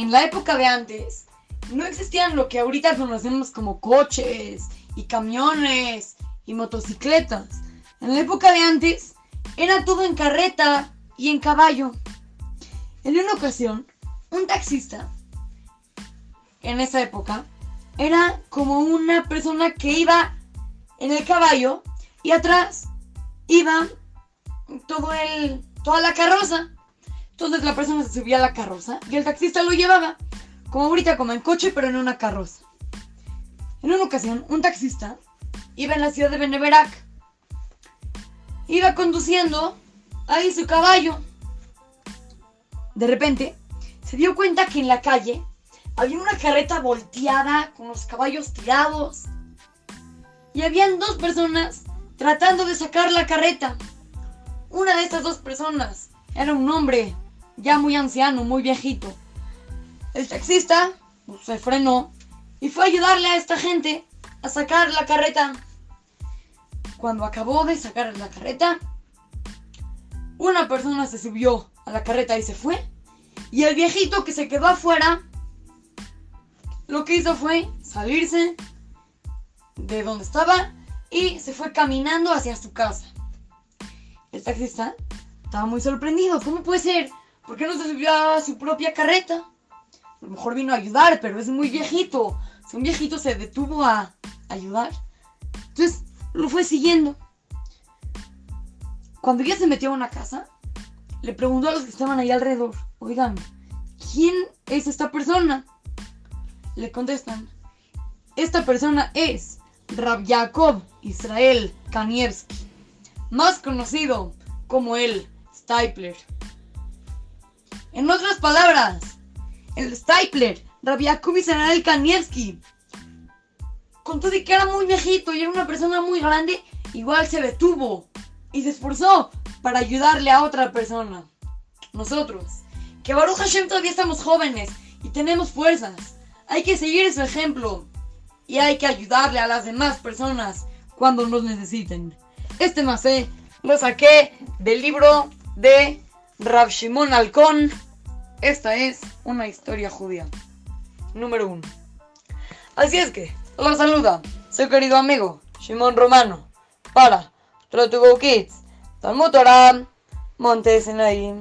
en la época de antes, no existían lo que ahorita conocemos como coches y camiones y motocicletas. En la época de antes, era todo en carreta y en caballo. En una ocasión, un taxista, en esa época, era como una persona que iba en el caballo y atrás iba todo el, toda la carroza. Entonces la persona se subía a la carroza y el taxista lo llevaba, como ahorita como en coche, pero en una carroza. En una ocasión, un taxista iba en la ciudad de Beneverac. Iba conduciendo ahí su caballo. De repente, se dio cuenta que en la calle había una carreta volteada con los caballos tirados. Y habían dos personas tratando de sacar la carreta. Una de estas dos personas era un hombre ya muy anciano, muy viejito. El taxista pues, se frenó y fue a ayudarle a esta gente a sacar la carreta. Cuando acabó de sacar la carreta, una persona se subió a la carreta y se fue. Y el viejito que se quedó afuera, lo que hizo fue salirse de donde estaba y se fue caminando hacia su casa. El taxista estaba muy sorprendido. ¿Cómo puede ser? ¿Por qué no se subió a su propia carreta? A lo mejor vino a ayudar, pero es muy viejito. Si un viejito se detuvo a ayudar, entonces lo fue siguiendo. Cuando ya se metió a una casa, le preguntó a los que estaban ahí alrededor, oigan, ¿quién es esta persona? Le contestan, esta persona es Rab Jacob Israel Kanievski, más conocido como el Stapler. En otras palabras, el Stapler, Rab Jacob Israel Kanievski, con y que era muy viejito y era una persona muy grande, igual se detuvo y se esforzó para ayudarle a otra persona. Nosotros, que Baruch Hashem todavía estamos jóvenes y tenemos fuerzas, hay que seguir su ejemplo y hay que ayudarle a las demás personas cuando nos necesiten. Este macé lo saqué del libro de Rav Shimon Alcón. Esta es una historia judía. Número uno. Así es que, los saluda su querido amigo Shimon Romano para Rotugo Kids, Talmud Torah, Monte Sinaí.